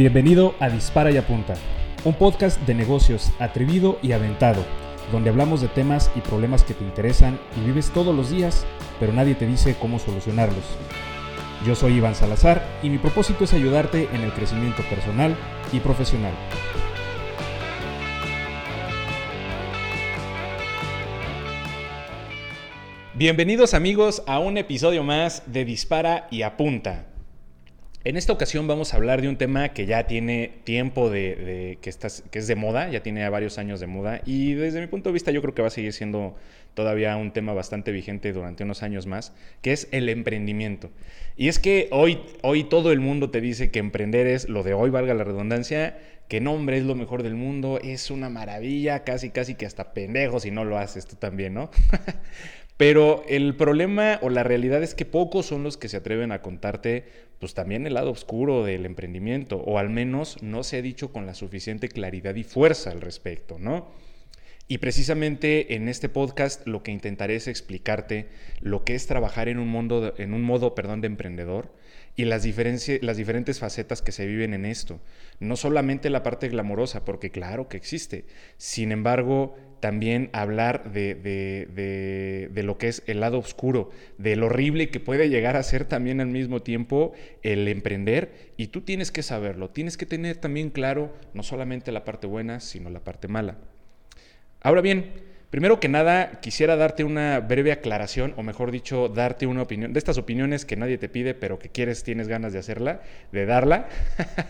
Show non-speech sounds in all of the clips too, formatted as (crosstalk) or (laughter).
Bienvenido a Dispara y Apunta, un podcast de negocios atrevido y aventado, donde hablamos de temas y problemas que te interesan y vives todos los días, pero nadie te dice cómo solucionarlos. Yo soy Iván Salazar y mi propósito es ayudarte en el crecimiento personal y profesional. Bienvenidos amigos a un episodio más de Dispara y Apunta. En esta ocasión vamos a hablar de un tema que ya tiene tiempo de, que, es de moda, ya tiene varios años de moda y desde mi punto de vista yo creo que va a seguir siendo todavía un tema bastante vigente durante unos años más, que es el emprendimiento. Y es que hoy, hoy todo el mundo te dice que emprender es lo de hoy, valga la redundancia, que nombre es lo mejor del mundo, es una maravilla, casi casi que hasta pendejo si no lo haces tú también, ¿no? (laughs) Pero el problema o la realidad es que pocos son los que se atreven a contarte, pues también el lado oscuro del emprendimiento, o al menos no se ha dicho con la suficiente claridad y fuerza al respecto, ¿no? Y precisamente en este podcast lo que intentaré es explicarte lo que es trabajar en un, mundo, en un modo perdón, de emprendedor, y las, las diferentes facetas que se viven en esto. No solamente la parte glamorosa, porque claro que existe. Sin embargo, también hablar de, de, lo que es el lado oscuro, de lo horrible que puede llegar a ser también al mismo tiempo el emprender. Y tú tienes que saberlo, tienes que tener también claro no solamente la parte buena, sino la parte mala. Ahora bien, Primero que nada, quisiera darte una breve aclaración, o mejor dicho, darte una opinión, de estas opiniones que nadie te pide, pero que quieres, tienes ganas de hacerla, de darla.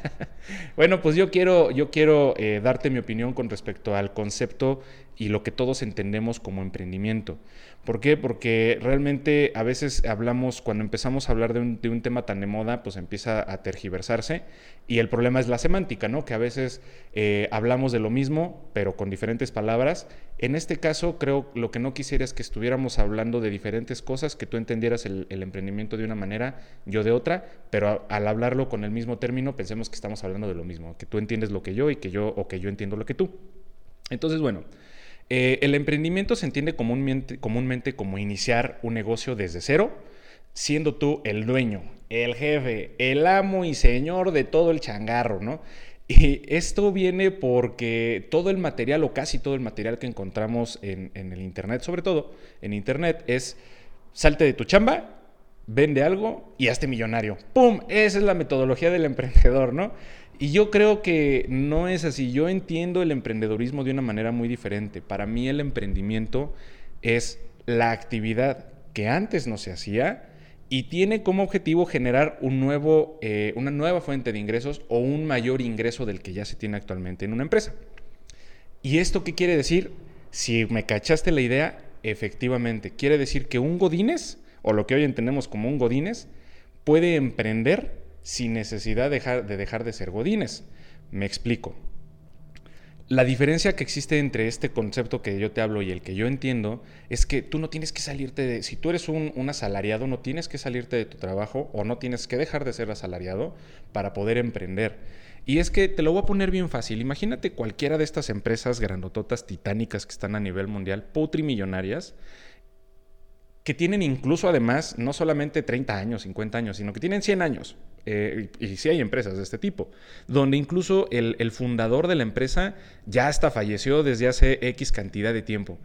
(laughs) bueno, pues yo quiero, yo quiero eh, darte mi opinión con respecto al concepto y lo que todos entendemos como emprendimiento. ¿Por qué? Porque realmente a veces hablamos, cuando empezamos a hablar de un, tema tan de moda, pues empieza a tergiversarse y el problema es la semántica, ¿no? Que a veces eh, hablamos de lo mismo, pero con diferentes palabras. En este caso, creo lo que no quisiera es que estuviéramos hablando de diferentes cosas, que tú entendieras el, emprendimiento de una manera, yo de otra, pero al hablarlo con el mismo término, pensemos que estamos hablando de lo mismo, que tú entiendes lo que yo y que yo, o que yo entiendo lo que tú. Entonces, bueno. Eh, el emprendimiento se entiende comúnmente, como iniciar un negocio desde cero, siendo tú el dueño, el jefe, el amo y señor de todo el changarro, ¿no? Y esto viene porque todo el material o casi todo el material que encontramos en, en, el Internet, sobre todo en Internet, es salte de tu chamba, vende algo y hazte millonario. ¡Pum! Esa es la metodología del (laughs) emprendedor, ¿no? Y yo creo que no es así. Yo entiendo el emprendedorismo de una manera muy diferente. Para mí el emprendimiento es la actividad que antes no se hacía y tiene como objetivo generar un nuevo, eh, una nueva fuente de ingresos o un mayor ingreso del que ya se tiene actualmente en una empresa. ¿Y esto qué quiere decir? Si me cachaste la idea, efectivamente, quiere decir que un Godínez, o lo que hoy entendemos como un Godínez, puede emprender sin necesidad de dejar de ser godines. Me explico. La diferencia que existe entre este concepto que yo te hablo y el que yo entiendo es que tú no tienes que salirte de, si tú eres un, un, asalariado, no tienes que salirte de tu trabajo o no tienes que dejar de ser asalariado para poder emprender. Y es que te lo voy a poner bien fácil. Imagínate cualquiera de estas empresas grandototas titánicas que están a nivel mundial, putrimillonarias, que tienen incluso además no solamente 30 años, 50 años, sino que tienen 100 años. Eh, y, sí hay empresas de este tipo, donde incluso el, fundador de la empresa ya hasta falleció desde hace X cantidad de tiempo.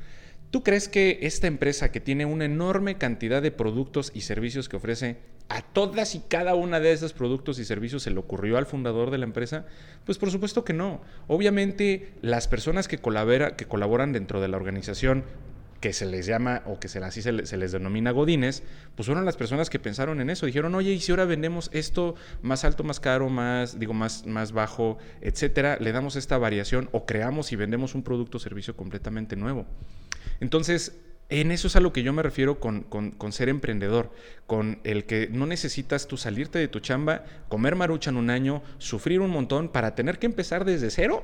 ¿Tú crees que esta empresa que tiene una enorme cantidad de productos y servicios que ofrece, a todas y cada una de esos productos y servicios se le ocurrió al fundador de la empresa? Pues por supuesto que no. Obviamente las personas que colaboran dentro de la organización que se les llama o que se, así se, les denomina godines, pues fueron las personas que pensaron en eso. Dijeron, oye, ¿y si ahora vendemos esto más alto, más caro, más, digo, más, más bajo, etcétera? Le damos esta variación o creamos y vendemos un producto o servicio completamente nuevo. Entonces, en eso es a lo que yo me refiero con, con, ser emprendedor, con el que no necesitas tú salirte de tu chamba, comer marucha en un año, sufrir un montón para tener que empezar desde cero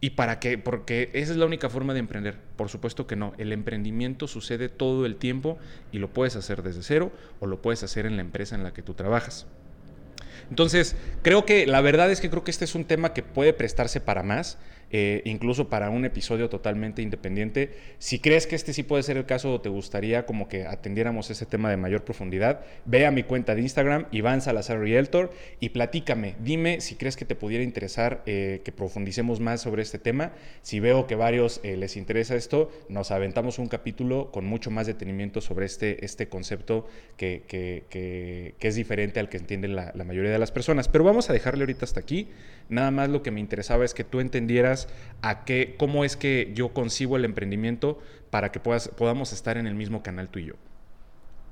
¿Y para qué? Porque esa es la única forma de emprender. Por supuesto que no. El emprendimiento sucede todo el tiempo y lo puedes hacer desde cero o lo puedes hacer en la empresa en la que tú trabajas. Entonces, creo que la verdad es que creo que este es un tema que puede prestarse para más. Eh, incluso para un episodio totalmente independiente. Si crees que este sí puede ser el caso o te gustaría como que atendiéramos ese tema de mayor profundidad, ve a mi cuenta de Instagram, Iván Salazar Realtor, y platícame. Dime si crees que te pudiera interesar eh, que profundicemos más sobre este tema. Si veo que varios eh, les interesa esto, nos aventamos un capítulo con mucho más detenimiento sobre este, este concepto que, que, es diferente al que entienden la, la mayoría de las personas. Pero vamos a dejarle ahorita hasta aquí. Nada más lo que me interesaba es que tú entendieras a qué, cómo es que yo concibo el emprendimiento para que puedas, podamos estar en el mismo canal tú y yo.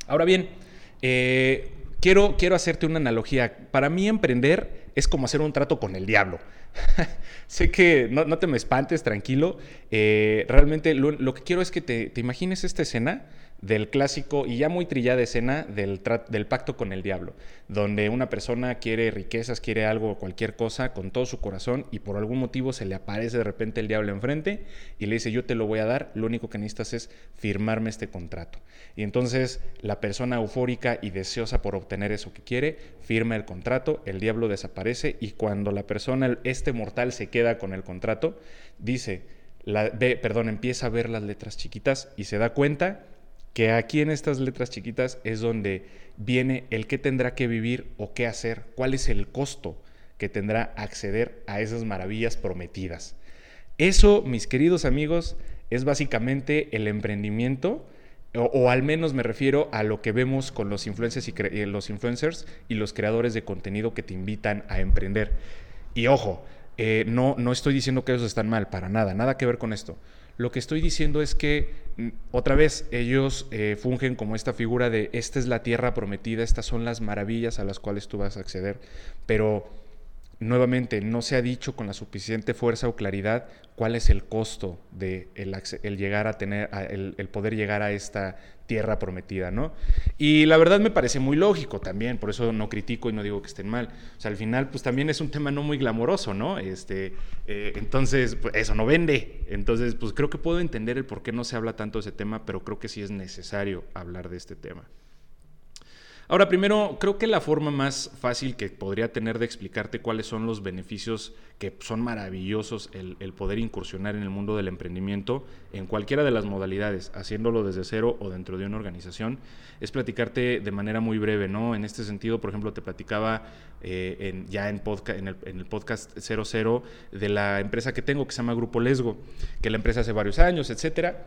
Ahora bien, eh, quiero, quiero hacerte una analogía. Para mí emprender es como hacer un trato con el diablo. (laughs) sé que no, te me espantes, tranquilo. Eh, realmente lo, que quiero es que te, te imagines esta escena del clásico y ya muy trillada escena del, del pacto con el diablo, donde una persona quiere riquezas, quiere algo o cualquier cosa con todo su corazón y por algún motivo se le aparece de repente el diablo enfrente y le dice yo te lo voy a dar, lo único que necesitas es firmarme este contrato. Y entonces la persona eufórica y deseosa por obtener eso que quiere, firma el contrato, el diablo desaparece y cuando la persona, este mortal se queda con el contrato, dice, la, perdón, empieza a ver las letras chiquitas y se da cuenta que aquí en estas letras chiquitas es donde viene el qué tendrá que vivir o qué hacer, cuál es el costo que tendrá acceder a esas maravillas prometidas. Eso, mis queridos amigos, es básicamente el emprendimiento, o, al menos me refiero a lo que vemos con los influencers, y eh, los influencers y los creadores de contenido que te invitan a emprender. Y ojo, eh, no, no estoy diciendo que ellos están mal, para nada, nada que ver con esto. Lo que estoy diciendo es que, mm, otra vez, ellos eh, fungen como esta figura de esta es la tierra prometida, estas son las maravillas a las cuales tú vas a acceder, pero nuevamente no se ha dicho con la suficiente fuerza o claridad cuál es el costo de el, llegar a tener, el, poder llegar a esta tierra prometida, ¿no? Y la verdad me parece muy lógico también, por eso no critico y no digo que estén mal. O sea, al final, pues también es un tema no muy glamoroso, ¿no? Este, eh, entonces, pues, eso no vende. Entonces, pues creo que puedo entender el por qué no se habla tanto de ese tema, pero creo que sí es necesario hablar de este tema. Ahora, primero, creo que la forma más fácil que podría tener de explicarte cuáles son los beneficios que son maravillosos el, poder incursionar en el mundo del emprendimiento en cualquiera de las modalidades, haciéndolo desde cero o dentro de una organización, es platicarte de manera muy breve, ¿no? En este sentido, por ejemplo, te platicaba eh, ya en, en, el, en el podcast 00 de la empresa que tengo que se llama Grupo Lesgo, que la empresa hace varios años, etcétera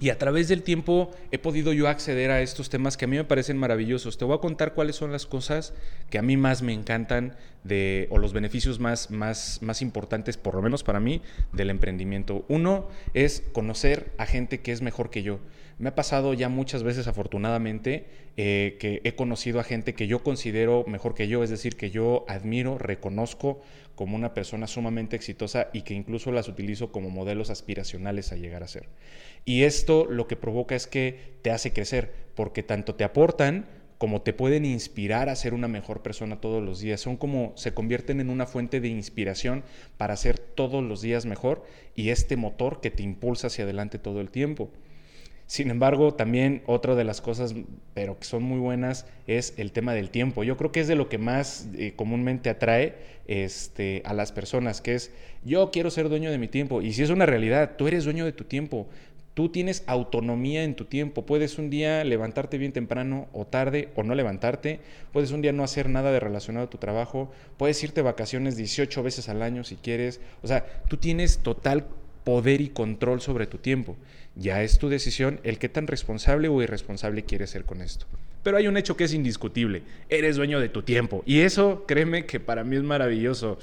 y a través del tiempo he podido yo acceder a estos temas que a mí me parecen maravillosos. Te voy a contar cuáles son las cosas que a mí más me encantan de, o los beneficios más, más, más importantes, por lo menos para mí, del emprendimiento. Uno es conocer a gente que es mejor que yo. Me ha pasado ya muchas veces, afortunadamente, eh, que he conocido a gente que yo considero mejor que yo, es decir, que yo admiro, reconozco como una persona sumamente exitosa y que incluso las utilizo como modelos aspiracionales a llegar a ser. Y esto lo que provoca es que te hace crecer, porque tanto te aportan como te pueden inspirar a ser una mejor persona todos los días. Son como se convierten en una fuente de inspiración para ser todos los días mejor y este motor que te impulsa hacia adelante todo el tiempo. Sin embargo, también otra de las cosas, pero que son muy buenas, es el tema del tiempo. Yo creo que es de lo que más eh, comúnmente atrae este, a las personas, que es yo quiero ser dueño de mi tiempo. Y si es una realidad, tú eres dueño de tu tiempo. Tú tienes autonomía en tu tiempo. Puedes un día levantarte bien temprano o tarde o no levantarte. Puedes un día no hacer nada de relacionado a tu trabajo. Puedes irte vacaciones 18 veces al año si quieres. O sea, tú tienes total poder y control sobre tu tiempo. Ya es tu decisión el qué tan responsable o irresponsable quieres ser con esto. Pero hay un hecho que es indiscutible. Eres dueño de tu tiempo. Y eso, créeme que para mí es maravilloso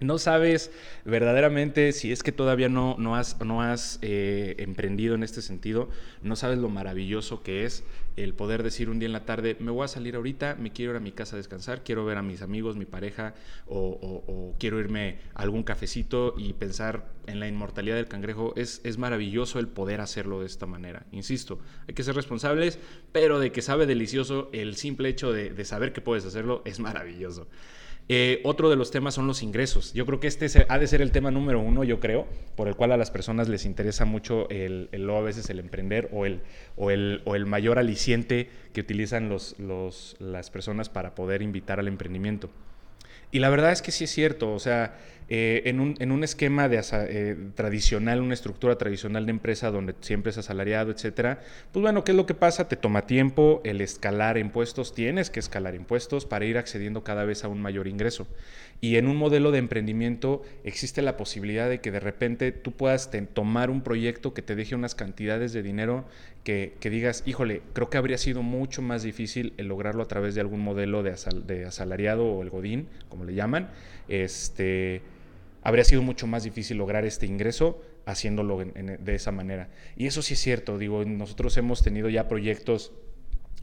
no sabes verdaderamente si es que todavía no, no has, no has eh, emprendido en este sentido, no sabes lo maravilloso que es el poder decir un día en la tarde, me voy a salir ahorita, me quiero ir a mi casa a descansar, quiero ver a mis amigos, mi pareja, o, quiero irme a algún cafecito y pensar en la inmortalidad del cangrejo. Es, es maravilloso el poder hacerlo de esta manera. Insisto, hay que ser responsables, pero de que sabe delicioso, el simple hecho de, de saber que puedes hacerlo es maravilloso. Eh, otro de los temas son los ingresos. Yo creo que este ha de ser el tema número uno, yo creo, por el cual a las personas les interesa mucho el, a veces el emprender o el, o el, mayor aliciente que utilizan los, las personas para poder invitar al emprendimiento. Y la verdad es que sí es cierto, o sea, eh, en, un, esquema de eh, tradicional, una estructura tradicional de empresa donde siempre es asalariado, etcétera, pues bueno, ¿qué es lo que pasa? Te toma tiempo el escalar impuestos, tienes que escalar impuestos para ir accediendo cada vez a un mayor ingreso. Y en un modelo de emprendimiento existe la posibilidad de que de repente tú puedas tomar un proyecto que te deje unas cantidades de dinero que, digas, híjole, creo que habría sido mucho más difícil el lograrlo a través de algún modelo de, asalariado o el godín, como le llaman. Este habría sido mucho más difícil lograr este ingreso haciéndolo de esa manera. Y eso sí es cierto, digo, nosotros hemos tenido ya proyectos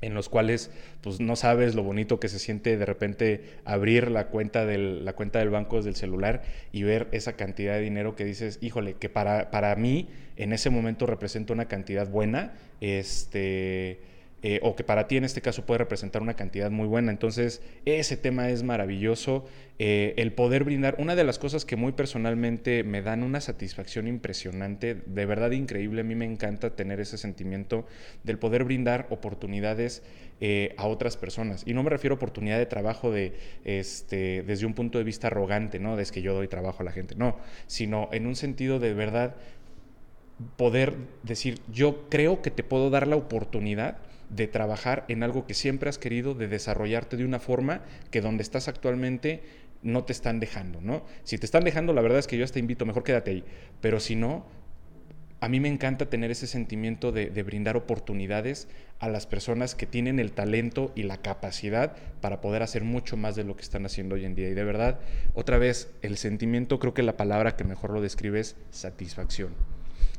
en los cuales pues no sabes lo bonito que se siente de repente abrir la cuenta del, la cuenta del banco desde el celular y ver esa cantidad de dinero que dices, híjole, que para, para mí en ese momento representa una cantidad buena, este eh, o que para ti en este caso puede representar una cantidad muy buena. Entonces, ese tema es maravilloso. Eh, el poder brindar, una de las cosas que muy personalmente me dan una satisfacción impresionante, de verdad increíble, a mí me encanta tener ese sentimiento del poder brindar oportunidades eh, a otras personas. Y no me refiero a oportunidad de trabajo de, este, desde un punto de vista arrogante, ¿no? De que yo doy trabajo a la gente, no, sino en un sentido de verdad poder decir, yo creo que te puedo dar la oportunidad de trabajar en algo que siempre has querido, de desarrollarte de una forma que donde estás actualmente no te están dejando, ¿no? Si te están dejando, la verdad es que yo hasta invito, mejor quédate ahí. Pero si no, a mí me encanta tener ese sentimiento de, brindar oportunidades a las personas que tienen el talento y la capacidad para poder hacer mucho más de lo que están haciendo hoy en día. Y de verdad, otra vez, el sentimiento, creo que la palabra que mejor lo describe es satisfacción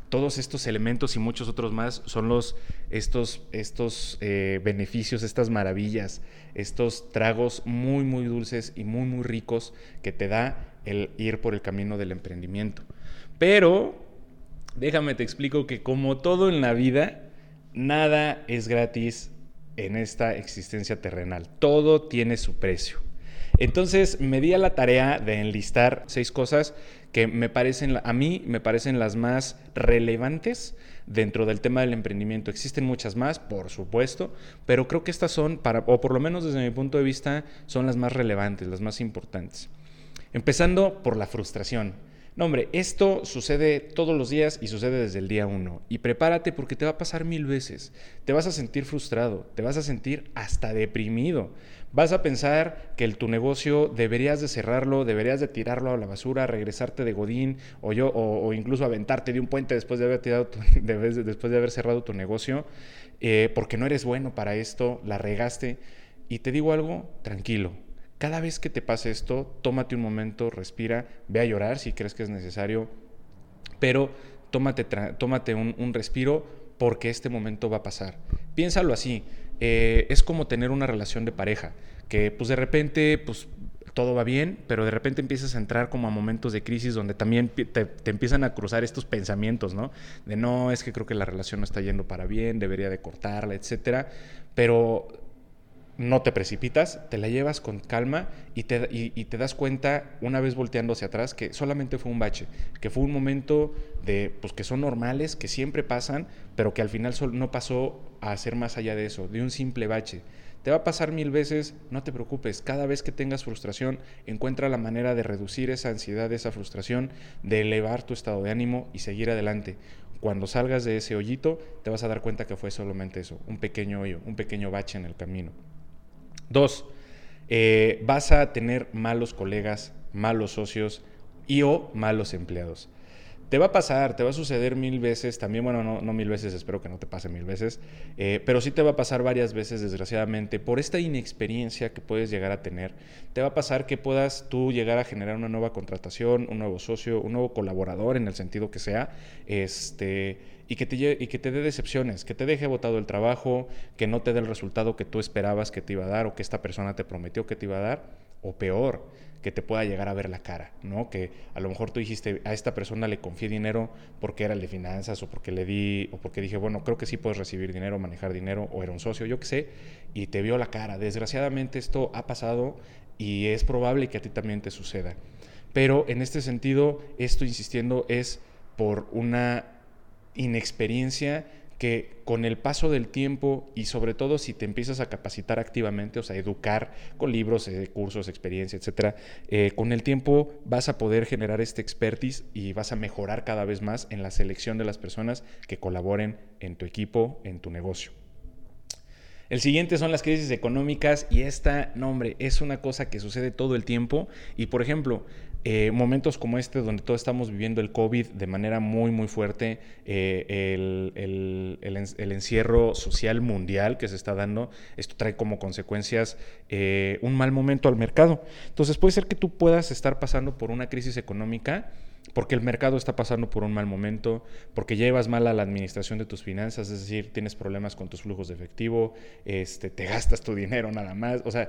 todos estos elementos y muchos otros más son los, estos, estos eh, beneficios, estas maravillas, estos tragos muy, muy dulces y muy, muy ricos que te da el ir por el camino del emprendimiento. Pero, déjame te explico que como todo en la vida, nada es gratis en esta existencia terrenal. Todo tiene su precio. Entonces me di a la tarea de enlistar seis cosas que me parecen, a mí me parecen las más relevantes dentro del tema del emprendimiento. Existen muchas más, por supuesto, pero creo que estas son, o por lo menos desde mi punto de vista, son las más relevantes, las más importantes. Empezando por la frustración. No, hombre, esto sucede todos los días y sucede desde el día uno. Y prepárate porque te va a pasar mil veces. Te vas a sentir frustrado, te vas a sentir hasta deprimido. Vas a pensar que el, tu negocio deberías de cerrarlo, deberías de tirarlo a la basura, regresarte de Godín o, yo, o, incluso aventarte de un puente después de haber, tirado (laughs) después de haber cerrado tu negocio, eh, porque no eres bueno para esto, la regaste. Y te digo algo, tranquilo. Cada vez que te pase esto, tómate un momento, respira, ve a llorar si crees que es necesario, pero tómate, tómate un, un respiro porque este momento va a pasar. Piénsalo así, eh, es como tener una relación de pareja, que pues de repente pues todo va bien, pero de repente empiezas a entrar como a momentos de crisis donde también te, te, empiezan a cruzar estos pensamientos, ¿no? De no, es que creo que la relación no está yendo para bien, debería de cortarla, etcétera. Pero no te precipitas, te la llevas con calma y te, das cuenta, una vez volteando hacia atrás, que solamente fue un bache, que fue un momento de, pues que son normales, que siempre pasan, pero que al final no pasó a ser más allá de eso, de un simple bache. Te va a pasar mil veces, no te preocupes, cada vez que tengas frustración, encuentra la manera de reducir esa ansiedad, esa frustración, de elevar tu estado de ánimo y seguir adelante. Cuando salgas de ese hoyito, te vas a dar cuenta que fue solamente eso, un pequeño hoyo, un pequeño bache en el camino. Dos, eh, vas a tener malos colegas, malos socios y o malos empleados. Te va a pasar, te va a suceder mil veces, también, bueno, no, mil veces, espero que no te pase mil veces, eh, pero sí te va a pasar varias veces, desgraciadamente, por esta inexperiencia que puedes llegar a tener. Te va a pasar que puedas tú llegar a generar una nueva contratación, un nuevo socio, un nuevo colaborador en el sentido que sea, este, y que, te, y que te dé decepciones, que te deje botado el trabajo, que no te dé el resultado que tú esperabas que te iba a dar o que esta persona te prometió que te iba a dar, o peor, que te pueda llegar a ver la cara, ¿no? Que a lo mejor tú dijiste, a esta persona le confié dinero porque era de finanzas o porque le di, o porque dije, bueno, creo que sí puedes recibir dinero, manejar dinero, o era un socio, yo qué sé, y te vio la cara. Desgraciadamente esto ha pasado y es probable que a ti también te suceda. Pero en este sentido, esto, insistiendo, es por una inexperiencia que con el paso del tiempo y sobre todo si te empiezas a capacitar activamente, o sea, educar con libros, eh, cursos, experiencia, etcétera, eh, con el tiempo vas a poder generar este expertise y vas a mejorar cada vez más en la selección de las personas que colaboren en tu equipo, en tu negocio. El siguiente son las crisis económicas y esta, no hombre, es una cosa que sucede todo el tiempo y por ejemplo, eh, momentos como este donde todos estamos viviendo el COVID de manera muy muy fuerte, eh, el, encierro social mundial que se está dando, esto trae como consecuencias eh, un mal momento al mercado. Entonces puede ser que tú puedas estar pasando por una crisis económica porque el mercado está pasando por un mal momento, porque llevas mal a la administración de tus finanzas, es decir, tienes problemas con tus flujos de efectivo, este, te gastas tu dinero nada más, o sea,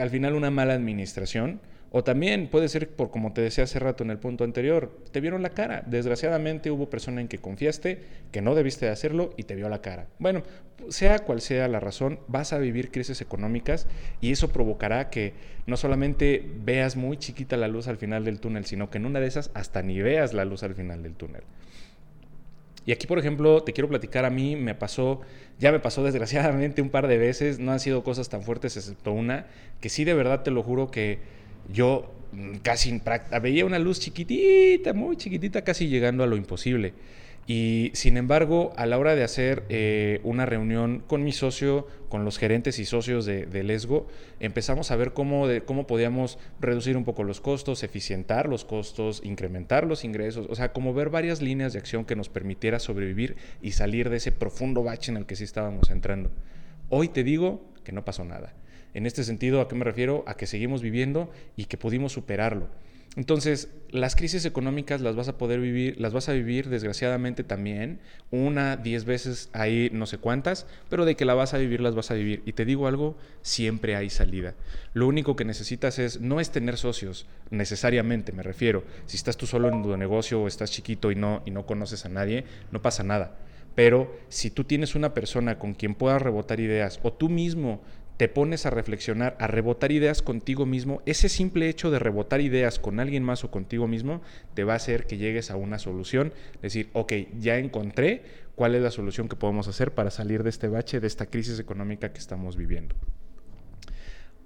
al final una mala administración o también puede ser por como te decía hace rato en el punto anterior, te vieron la cara. Desgraciadamente hubo persona en que confiaste, que no debiste de hacerlo y te vio la cara. Bueno, sea cual sea la razón, vas a vivir crisis económicas y eso provocará que no solamente veas muy chiquita la luz al final del túnel, sino que en una de esas hasta ni veas la luz al final del túnel. Y aquí, por ejemplo, te quiero platicar, a mí me pasó, ya me pasó (laughs) desgraciadamente un par de veces, no han sido cosas tan fuertes excepto una, que sí de verdad te lo juro que yo mm, casi veía una luz chiquitita, muy chiquitita, casi llegando a lo imposible. Y sin embargo, a la hora de hacer eh, una reunión con mi socio, con los gerentes y socios de, Lesgo, empezamos a ver cómo, cómo podíamos reducir un poco los costos, eficientar los costos, incrementar los ingresos, o sea, como ver varias líneas de acción que nos permitiera sobrevivir y salir de ese profundo bache en el que sí estábamos entrando. Hoy te digo que no pasó nada. En este sentido, ¿a qué me refiero? A que seguimos viviendo y que pudimos superarlo. Entonces, las crisis económicas las vas a poder vivir, las vas a vivir desgraciadamente también, una, diez veces ahí, no sé cuántas, pero de que la vas a vivir, las vas a vivir. Y te digo algo, siempre hay salida. Lo único que necesitas es, no es tener socios, necesariamente me refiero. Si estás tú solo en tu negocio o estás chiquito y no, y no conoces a nadie, no pasa nada. Pero si tú tienes una persona con quien puedas rebotar ideas o tú mismo te pones a reflexionar, a rebotar ideas contigo mismo, ese simple hecho de rebotar ideas con alguien más o contigo mismo te va a hacer que llegues a una solución. Decir, ok, ya encontré cuál es la solución que podemos hacer para salir de este bache, de esta crisis económica que estamos viviendo.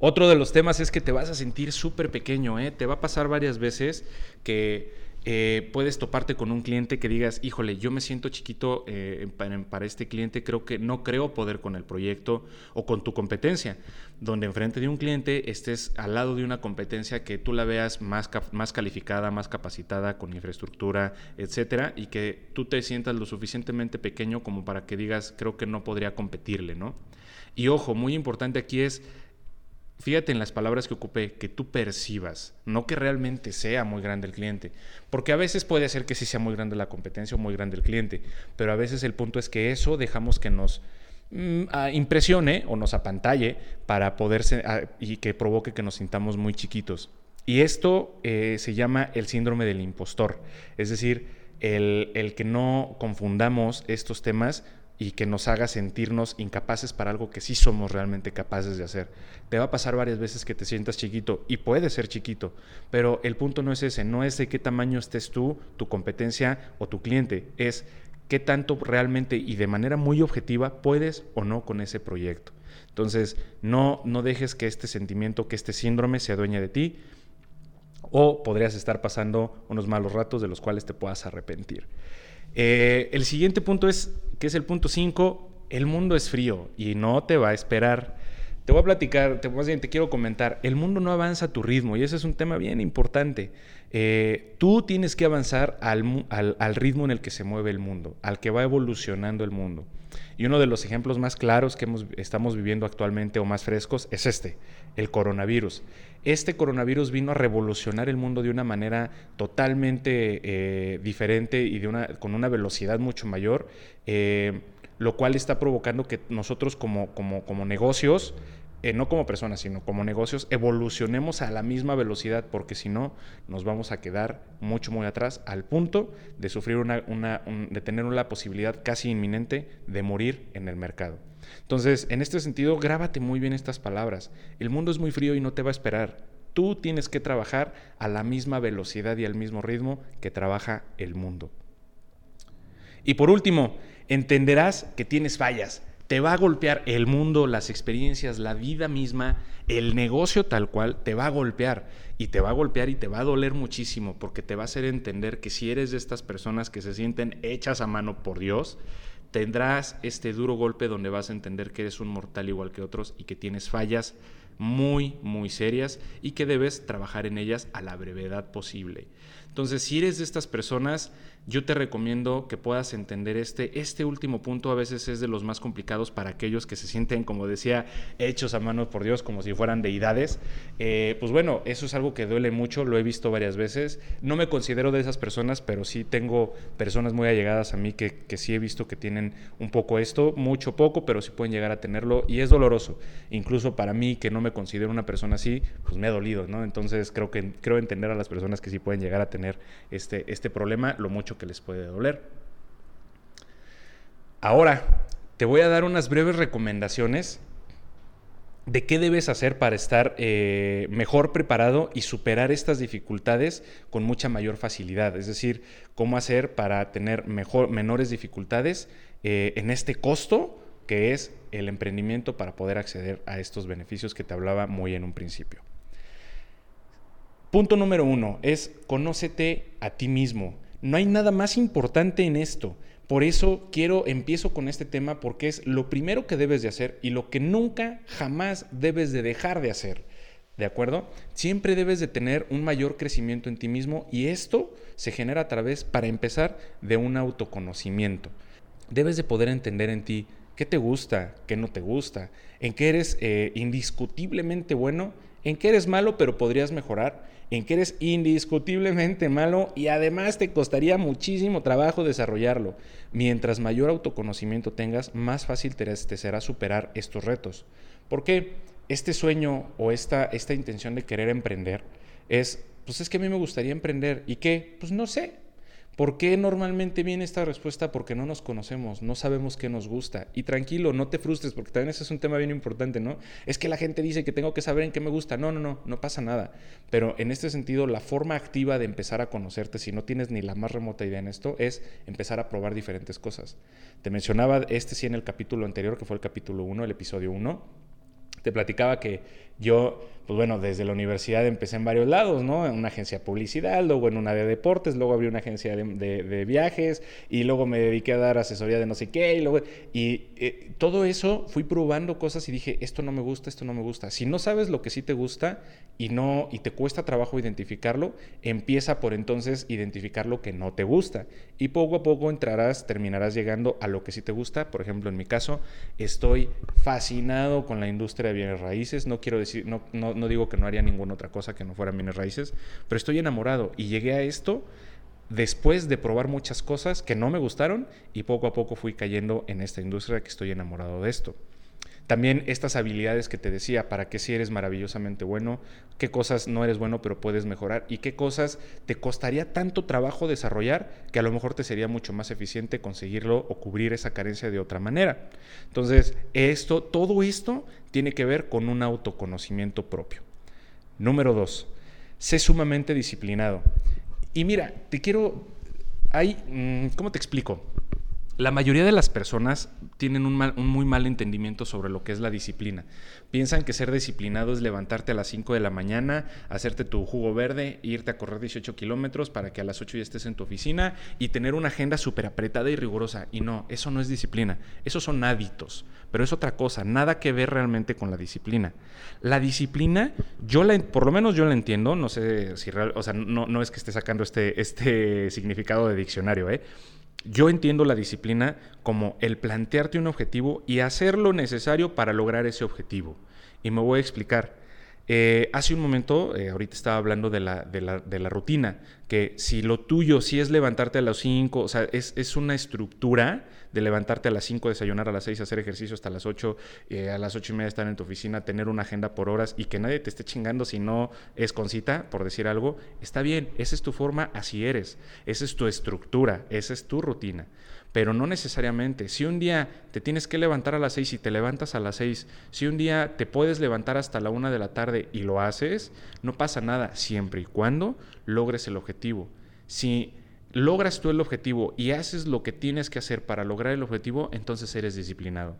Otro de los temas es que te vas a sentir súper pequeño, ¿eh? te va a pasar varias veces que eh, puedes toparte con un cliente que digas, híjole, yo me siento chiquito eh, para, este cliente, creo que no creo poder con el proyecto o con tu competencia, donde enfrente de un cliente estés al lado de una competencia que tú la veas más, más calificada, más capacitada, con infraestructura, etcétera, y que tú te sientas lo suficientemente pequeño como para que digas, creo que no podría competirle, ¿no? Y ojo, muy importante aquí es Fíjate en las palabras que ocupé, que tú percibas, no que realmente sea muy grande el cliente, porque a veces puede ser que sí sea muy grande la competencia o muy grande el cliente, pero a veces el punto es que eso dejamos que nos mm, impresione o nos apantalle para poderse y que provoque que nos sintamos muy chiquitos. Y esto eh, se llama el síndrome del impostor, es decir, el que no confundamos estos temas y que nos haga sentirnos incapaces para algo que sí somos realmente capaces de hacer. Te va a pasar varias veces que te sientas chiquito y puede ser chiquito, pero el punto no es ese, no es de qué tamaño estés tú, tu competencia o tu cliente, es qué tanto realmente y de manera muy objetiva puedes o no con ese proyecto. Entonces, no, no dejes que este sentimiento, que este síndrome se adueñe de ti o podrías estar pasando unos malos ratos de los cuales te puedas arrepentir. Eh, el siguiente punto es, que es el punto 5, el mundo es frío y no te va a esperar. Te voy a platicar, te, más bien te quiero comentar, el mundo no avanza a tu ritmo y ese es un tema bien importante. Eh, tú tienes que avanzar al, al, ritmo en el que se mueve el mundo, al que va evolucionando el mundo. Y uno de los ejemplos más claros que estamos viviendo actualmente o más frescos es este, el coronavirus. Este coronavirus vino a revolucionar el mundo de una manera totalmente eh, diferente y de una, con una velocidad mucho mayor, eh, lo cual está provocando que nosotros como, negocios eh, no como personas, sino como negocios, evolucionemos a la misma velocidad, porque si no, nos vamos a quedar mucho, muy atrás, al punto de sufrir una, de tener una posibilidad casi inminente de morir en el mercado. Entonces, en este sentido, grábate muy bien estas palabras. El mundo es muy frío y no te va a esperar. Tú tienes que trabajar a la misma velocidad y al mismo ritmo que trabaja el mundo. Y por último, entenderás que tienes fallas. Te va a golpear el mundo, las experiencias, la vida misma, el negocio tal cual, te va a golpear. Y te va a golpear y te va a doler muchísimo porque te va a hacer entender que si eres de estas personas que se sienten hechas a mano por Dios, tendrás este duro golpe donde vas a entender que eres un mortal igual que otros y que tienes fallas muy, muy serias y que debes trabajar en ellas a la brevedad posible. Entonces, si eres de estas personas, yo te recomiendo que puedas entender este. Este último punto a veces es de los más complicados para aquellos que se sienten, como decía, hechos a mano por Dios, como si fueran deidades. Eh, pues bueno, eso es algo que duele mucho, lo he visto varias veces. No me considero de esas personas, pero sí tengo personas muy allegadas a mí que, que sí he visto que tienen un poco esto, mucho poco, pero sí pueden llegar a tenerlo y es doloroso. Incluso para mí, que no me considero una persona así, pues me ha dolido, ¿no? Entonces creo que creo entender a las personas que sí pueden llegar a tener este, este problema, lo mucho que les puede doler. Ahora, te voy a dar unas breves recomendaciones de qué debes hacer para estar eh, mejor preparado y superar estas dificultades con mucha mayor facilidad. Es decir, cómo hacer para tener mejor, menores dificultades eh, en este costo que es el emprendimiento para poder acceder a estos beneficios que te hablaba muy en un principio. Punto número uno es conócete a ti mismo. No hay nada más importante en esto. Por eso quiero, empiezo con este tema porque es lo primero que debes de hacer y lo que nunca, jamás debes de dejar de hacer. ¿De acuerdo? Siempre debes de tener un mayor crecimiento en ti mismo y esto se genera a través, para empezar, de un autoconocimiento. Debes de poder entender en ti qué te gusta, qué no te gusta, en qué eres eh, indiscutiblemente bueno, en qué eres malo pero podrías mejorar en que eres indiscutiblemente malo y además te costaría muchísimo trabajo desarrollarlo. Mientras mayor autoconocimiento tengas, más fácil te será superar estos retos. Porque este sueño o esta, esta intención de querer emprender es, pues es que a mí me gustaría emprender. ¿Y qué? Pues no sé. ¿Por qué normalmente viene esta respuesta? Porque no nos conocemos, no sabemos qué nos gusta. Y tranquilo, no te frustres, porque también ese es un tema bien importante, ¿no? Es que la gente dice que tengo que saber en qué me gusta. No, no, no, no pasa nada. Pero en este sentido, la forma activa de empezar a conocerte, si no tienes ni la más remota idea en esto, es empezar a probar diferentes cosas. Te mencionaba este sí en el capítulo anterior, que fue el capítulo 1, el episodio 1. Te platicaba que yo pues bueno, desde la universidad empecé en varios lados, ¿no? En una agencia de publicidad, luego en una de deportes, luego abrí una agencia de, viajes y luego me dediqué a dar asesoría de no sé qué y luego... Y eh, todo eso fui probando cosas y dije, esto no me gusta, esto no me gusta. Si no sabes lo que sí te gusta y, no, y te cuesta trabajo identificarlo, empieza por entonces identificar lo que no te gusta. Y poco a poco entrarás, terminarás llegando a lo que sí te gusta. Por ejemplo, en mi caso, estoy fascinado con la industria de bienes raíces. No quiero decir, no, no no digo que no haría ninguna otra cosa que no fueran bienes raíces, pero estoy enamorado y llegué a esto después de probar muchas cosas que no me gustaron y poco a poco fui cayendo en esta industria que estoy enamorado de esto. También estas habilidades que te decía, para qué si eres maravillosamente bueno, qué cosas no eres bueno pero puedes mejorar y qué cosas te costaría tanto trabajo desarrollar que a lo mejor te sería mucho más eficiente conseguirlo o cubrir esa carencia de otra manera. Entonces, esto, todo esto tiene que ver con un autoconocimiento propio. Número dos, sé sumamente disciplinado. Y mira, te quiero, hay, mm, ¿cómo te explico? La mayoría de las personas tienen un, muy mal entendimiento sobre lo que es la disciplina. Piensan que ser disciplinado es levantarte a las 5 de la mañana, hacerte tu jugo verde, irte a correr 18 kilómetros para que a las 8 ya estés en tu oficina y tener una agenda súper apretada y rigurosa. Y no, eso no es disciplina, esos son hábitos, pero es otra cosa, nada que ver realmente con la disciplina. La disciplina, yo la, por lo menos yo la entiendo, no sé si real, o sea, no, no es que esté sacando este, este significado de diccionario, ¿eh? Yo entiendo la disciplina como el plantearte un objetivo y hacer lo necesario para lograr ese objetivo. Y me voy a explicar. Eh, hace un momento, eh, ahorita estaba hablando de la, de, la, rutina, que si lo tuyo sí es levantarte a las 5, o sea, es, es, una estructura de levantarte a las 5, desayunar a las 6, hacer ejercicio hasta las 8, eh, a las 8 y media estar en tu oficina, tener una agenda por horas y que nadie te esté chingando si no es con cita, por decir algo, está bien, esa es tu forma, así eres, esa es tu estructura, esa es tu rutina pero no necesariamente. Si un día te tienes que levantar a las 6 y te levantas a las 6, si un día te puedes levantar hasta la 1 de la tarde y lo haces, no pasa nada, siempre y cuando logres el objetivo. Si logras tú el objetivo y haces lo que tienes que hacer para lograr el objetivo, entonces eres disciplinado.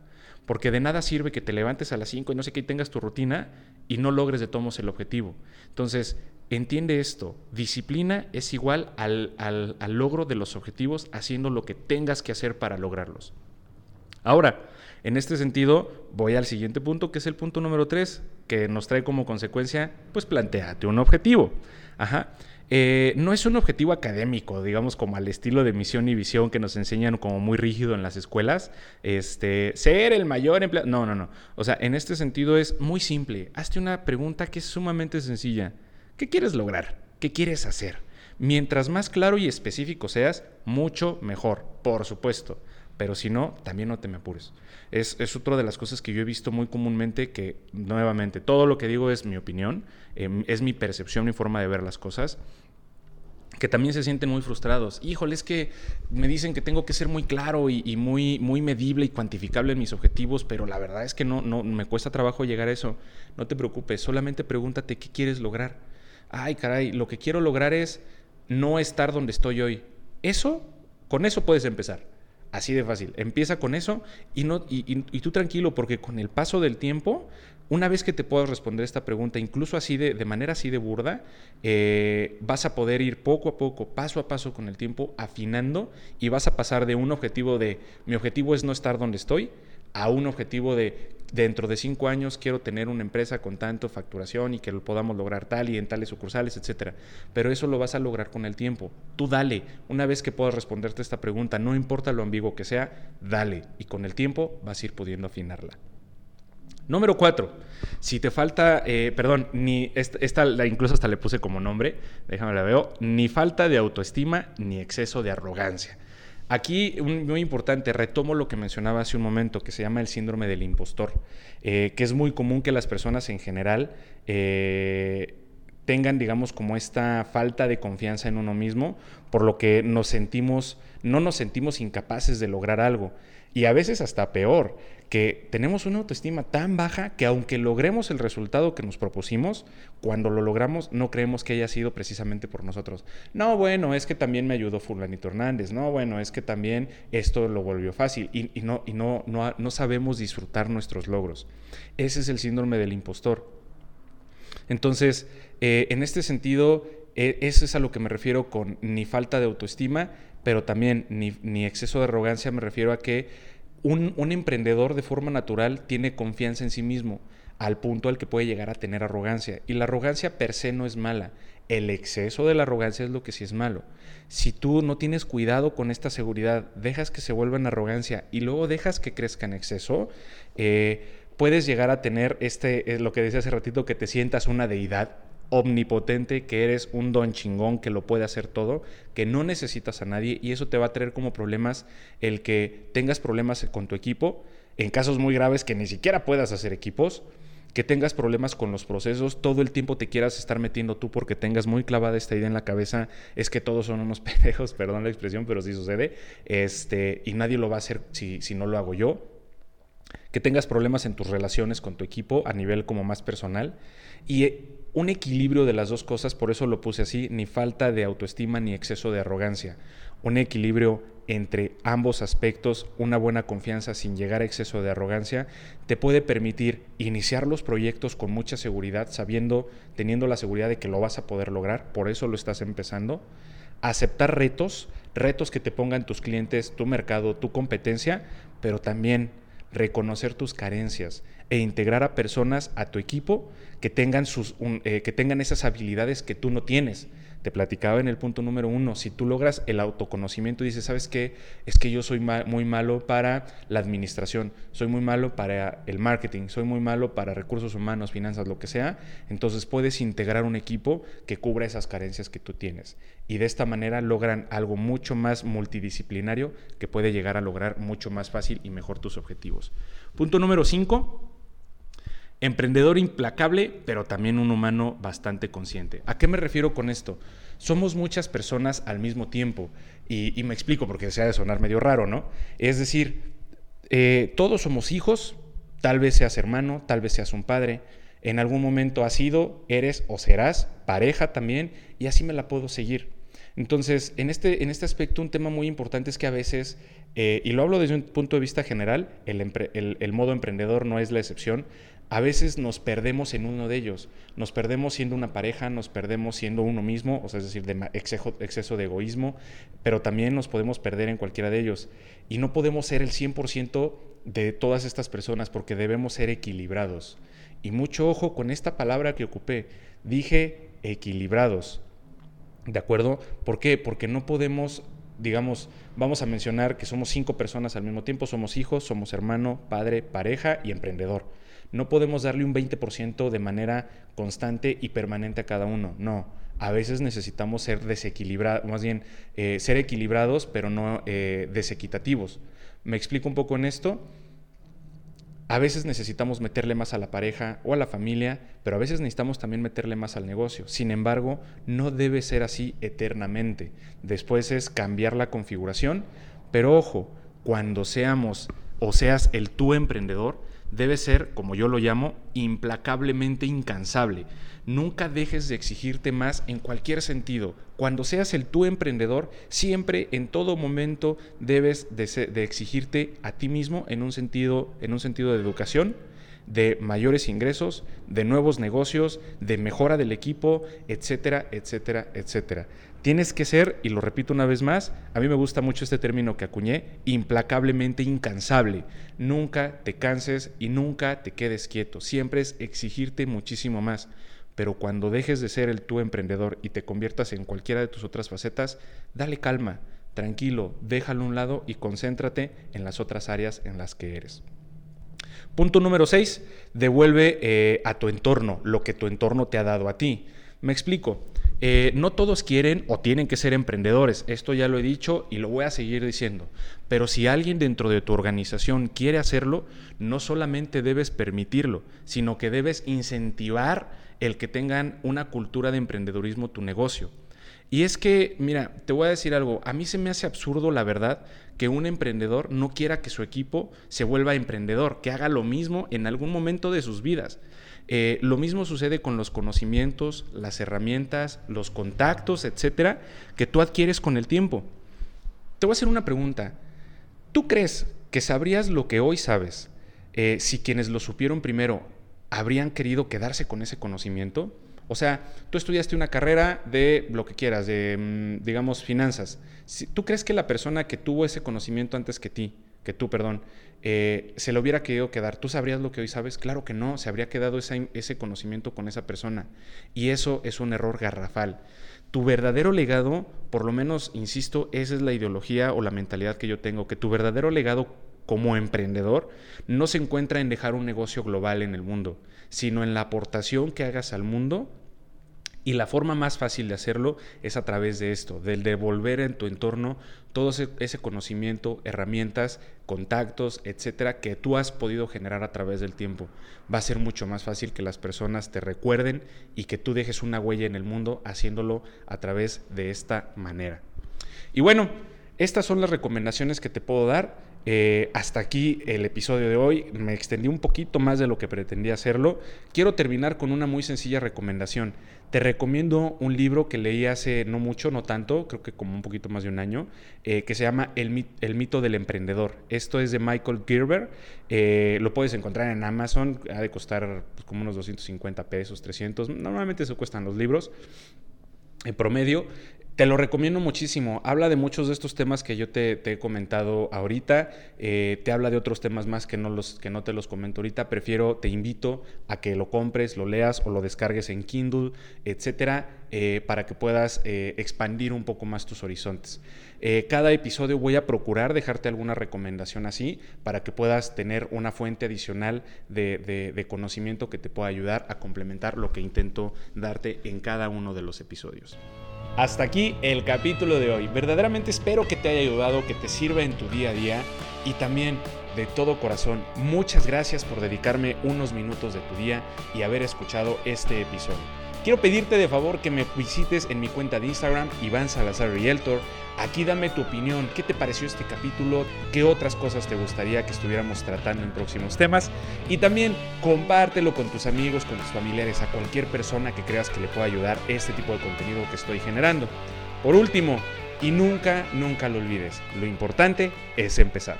Porque de nada sirve que te levantes a las 5 y no sé qué y tengas tu rutina y no logres de todos el objetivo. Entonces, entiende esto. Disciplina es igual al, al, logro de los objetivos haciendo lo que tengas que hacer para lograrlos. Ahora, en este sentido, voy al siguiente punto, que es el punto número 3, que nos trae como consecuencia, pues planteate un objetivo. Ajá. Eh, no es un objetivo académico, digamos, como al estilo de misión y visión que nos enseñan como muy rígido en las escuelas. Este, ser el mayor empleado. No, no, no. O sea, en este sentido es muy simple. Hazte una pregunta que es sumamente sencilla. ¿Qué quieres lograr? ¿Qué quieres hacer? Mientras más claro y específico seas, mucho mejor, por supuesto. Pero si no, también no te me apures. Es, es otra de las cosas que yo he visto muy comúnmente que, nuevamente, todo lo que digo es mi opinión, eh, es mi percepción, mi forma de ver las cosas que también se sienten muy frustrados. Híjole, es que me dicen que tengo que ser muy claro y, muy, muy medible y cuantificable en mis objetivos, pero la verdad es que no, no me cuesta trabajo llegar a eso. No te preocupes, solamente pregúntate qué quieres lograr. Ay, caray, lo que quiero lograr es no estar donde estoy hoy. Eso, con eso puedes empezar. Así de fácil. Empieza con eso y, no, y, tú tranquilo, porque con el paso del tiempo, una vez que te puedas responder esta pregunta, incluso así de, de manera así de burda, eh, vas a poder ir poco a poco, paso a paso con el tiempo, afinando y vas a pasar de un objetivo de mi objetivo es no estar donde estoy a un objetivo de dentro de cinco años quiero tener una empresa con tanto facturación y que lo podamos lograr tal y en tales sucursales, etcétera. Pero eso lo vas a lograr con el tiempo. Tú dale. Una vez que puedas responderte esta pregunta, no importa lo ambiguo que sea, dale. Y con el tiempo vas a ir pudiendo afinarla. Número cuatro, si te falta, eh, perdón, ni esta, la incluso hasta le puse como nombre, déjame la veo, ni falta de autoestima ni exceso de arrogancia. Aquí, muy importante, retomo lo que mencionaba hace un momento, que se llama el síndrome del impostor, eh, que es muy común que las personas en general eh, tengan, digamos, como esta falta de confianza en uno mismo, por lo que nos sentimos, no nos sentimos incapaces de lograr algo. Y a veces hasta peor, que tenemos una autoestima tan baja que aunque logremos el resultado que nos propusimos, cuando lo logramos no creemos que haya sido precisamente por nosotros. No, bueno, es que también me ayudó Fulanito Hernández. No, bueno, es que también esto lo volvió fácil y, no, y no, no, no sabemos disfrutar nuestros logros. Ese es el síndrome del impostor. Entonces, eh, en este sentido, eso es a lo que me refiero con ni falta de autoestima, pero también ni, exceso de arrogancia, me refiero a que un, emprendedor de forma natural tiene confianza en sí mismo, al punto al que puede llegar a tener arrogancia. Y la arrogancia per se no es mala. El exceso de la arrogancia es lo que sí es malo. Si tú no tienes cuidado con esta seguridad, dejas que se vuelva en arrogancia y luego dejas que crezca en exceso, eh, puedes llegar a tener este, lo que decía hace ratito, que te sientas una deidad omnipotente, que eres un don chingón que lo puede hacer todo, que no necesitas a nadie y eso te va a traer como problemas el que tengas problemas con tu equipo, en casos muy graves que ni siquiera puedas hacer equipos, que tengas problemas con los procesos, todo el tiempo te quieras estar metiendo tú porque tengas muy clavada esta idea en la cabeza, es que todos son unos (laughs) pendejos, perdón la expresión, pero sí sucede, este, y nadie lo va a hacer si, si no lo hago yo, que tengas problemas en tus relaciones con tu equipo a nivel como más personal y un equilibrio de las dos cosas, por eso lo puse así, ni falta de autoestima ni exceso de arrogancia. Un equilibrio entre ambos aspectos, una buena confianza sin llegar a exceso de arrogancia, te puede permitir iniciar los proyectos con mucha seguridad, sabiendo, teniendo la seguridad de que lo vas a poder lograr, por eso lo estás empezando. Aceptar retos, retos que te pongan tus clientes, tu mercado, tu competencia, pero también reconocer tus carencias e integrar a personas a tu equipo que tengan, sus, eh, que tengan esas habilidades que tú no tienes. Te platicaba en el punto número uno, si tú logras el autoconocimiento y dices, ¿sabes qué? Es que yo soy muy malo para la administración, soy muy malo para el marketing, soy muy malo para recursos humanos, finanzas, lo que sea, entonces puedes integrar un equipo que cubra esas carencias que tú tienes. Y de esta manera logran algo mucho más multidisciplinario que puede llegar a lograr mucho más fácil y mejor tus objetivos. Punto número cinco, Emprendedor implacable, pero también un humano bastante consciente. ¿A qué me refiero con esto? Somos muchas personas al mismo tiempo. Y, me explico porque se ha de sonar medio raro, ¿no? Es decir, eh, todos somos hijos, tal vez seas hermano, tal vez seas un padre. En algún momento has sido, eres o serás pareja también, y así me la puedo seguir. Entonces, en este, en este aspecto, un tema muy importante es que a veces, eh, y lo hablo desde un punto de vista general, el, modo emprendedor no es la excepción, a veces nos perdemos en uno de ellos. Nos perdemos siendo una pareja, nos perdemos siendo uno mismo, o sea, es decir, de exceso, de egoísmo, pero también nos podemos perder en cualquiera de ellos. Y no podemos ser el 100% de todas estas personas porque debemos ser equilibrados. Y mucho ojo con esta palabra que ocupé. Dije equilibrados. ¿De acuerdo? ¿Por qué? Porque no podemos, digamos, vamos a mencionar que somos cinco personas al mismo tiempo, somos hijos, somos hermano, padre, pareja y emprendedor. No podemos darle un 20% de manera constante y permanente a cada uno, no. A veces necesitamos ser desequilibrados, más bien eh, ser equilibrados, pero no eh, desequitativos. Me explico un poco en esto. A veces necesitamos meterle más a la pareja o a la familia, pero a veces necesitamos también meterle más al negocio. Sin embargo, no debe ser así eternamente. Después es cambiar la configuración, pero ojo, cuando seamos o seas el tú emprendedor, debe ser, como yo lo llamo, implacablemente incansable. Nunca dejes de exigirte más en cualquier sentido. Cuando seas el tú emprendedor, siempre, en todo momento, debes de, exigirte a ti mismo en un, sentido, en un sentido de educación, de mayores ingresos, de nuevos negocios, de mejora del equipo, etcétera, etcétera, etcétera. Tienes que ser, y lo repito una vez más, a mí me gusta mucho este término que acuñé, implacablemente incansable. Nunca te canses y nunca te quedes quieto. Siempre es exigirte muchísimo más. Pero cuando dejes de ser el tú emprendedor y te conviertas en cualquiera de tus otras facetas, dale calma, tranquilo, déjalo a un lado y concéntrate en las otras áreas en las que eres. Punto número 6, devuelve eh, a tu entorno lo que tu entorno te ha dado a ti. Me explico. Eh, no todos quieren o tienen que ser emprendedores, esto ya lo he dicho y lo voy a seguir diciendo, pero si alguien dentro de tu organización quiere hacerlo, no solamente debes permitirlo, sino que debes incentivar el que tengan una cultura de emprendedurismo tu negocio. Y es que, mira, te voy a decir algo, a mí se me hace absurdo la verdad que un emprendedor no quiera que su equipo se vuelva emprendedor, que haga lo mismo en algún momento de sus vidas. Eh, lo mismo sucede con los conocimientos, las herramientas, los contactos, etcétera, que tú adquieres con el tiempo. Te voy a hacer una pregunta. ¿Tú crees que sabrías lo que hoy sabes eh, si quienes lo supieron primero habrían querido quedarse con ese conocimiento? O sea, tú estudiaste una carrera de lo que quieras, de, mm, digamos, finanzas. ¿Tú crees que la persona que tuvo ese conocimiento antes que ti, que tú, perdón, eh, se lo hubiera querido quedar, ¿tú sabrías lo que hoy sabes? Claro que no, se habría quedado ese conocimiento con esa persona. Y eso es un error garrafal. Tu verdadero legado, por lo menos, insisto, esa es la ideología o la mentalidad que yo tengo, que tu verdadero legado como emprendedor no se encuentra en dejar un negocio global en el mundo, sino en la aportación que hagas al mundo y la forma más fácil de hacerlo es a través de esto, del devolver en tu entorno todo ese, conocimiento, herramientas, contactos, etcétera, que tú has podido generar a través del tiempo. Va a ser mucho más fácil que las personas te recuerden y que tú dejes una huella en el mundo haciéndolo a través de esta manera. Y bueno, estas son las recomendaciones que te puedo dar. Eh, hasta aquí el episodio de hoy. Me extendí un poquito más de lo que pretendía hacerlo. Quiero terminar con una muy sencilla recomendación. Te recomiendo un libro que leí hace no mucho, no tanto, creo que como un poquito más de un año, eh, que se llama el, mito del emprendedor. Esto es de Michael Gerber. Eh, lo puedes encontrar en Amazon. Ha de costar pues, como unos 250 pesos, 300. Normalmente eso cuestan los libros en promedio. Te lo recomiendo muchísimo. Habla de muchos de estos temas que yo te, he comentado ahorita. Eh, te habla de otros temas más que no, te los comento ahorita. Prefiero, te invito a que lo compres, lo leas o lo descargues en Kindle, etcétera, eh, para que puedas eh, expandir un poco más tus horizontes. cada episodio voy a procurar dejarte alguna recomendación así para que puedas tener una fuente adicional de conocimiento que te pueda ayudar a complementar lo que intento darte en cada uno de los episodios. Hasta aquí el capítulo de hoy. Verdaderamente espero que te haya ayudado, que te sirva en tu día a día y también de todo corazón, muchas gracias por dedicarme unos minutos de tu día y haber escuchado este episodio. Quiero pedirte de favor que me visites en mi cuenta de Instagram, Iván Salazar Realtor, Aquí dame tu opinión, qué te pareció este capítulo, qué otras cosas te gustaría que estuviéramos tratando en próximos temas y también compártelo con tus amigos, con tus familiares, a cualquier persona que creas que le pueda ayudar este tipo de contenido que estoy generando. Por último, y nunca, nunca lo olvides, lo importante es empezar.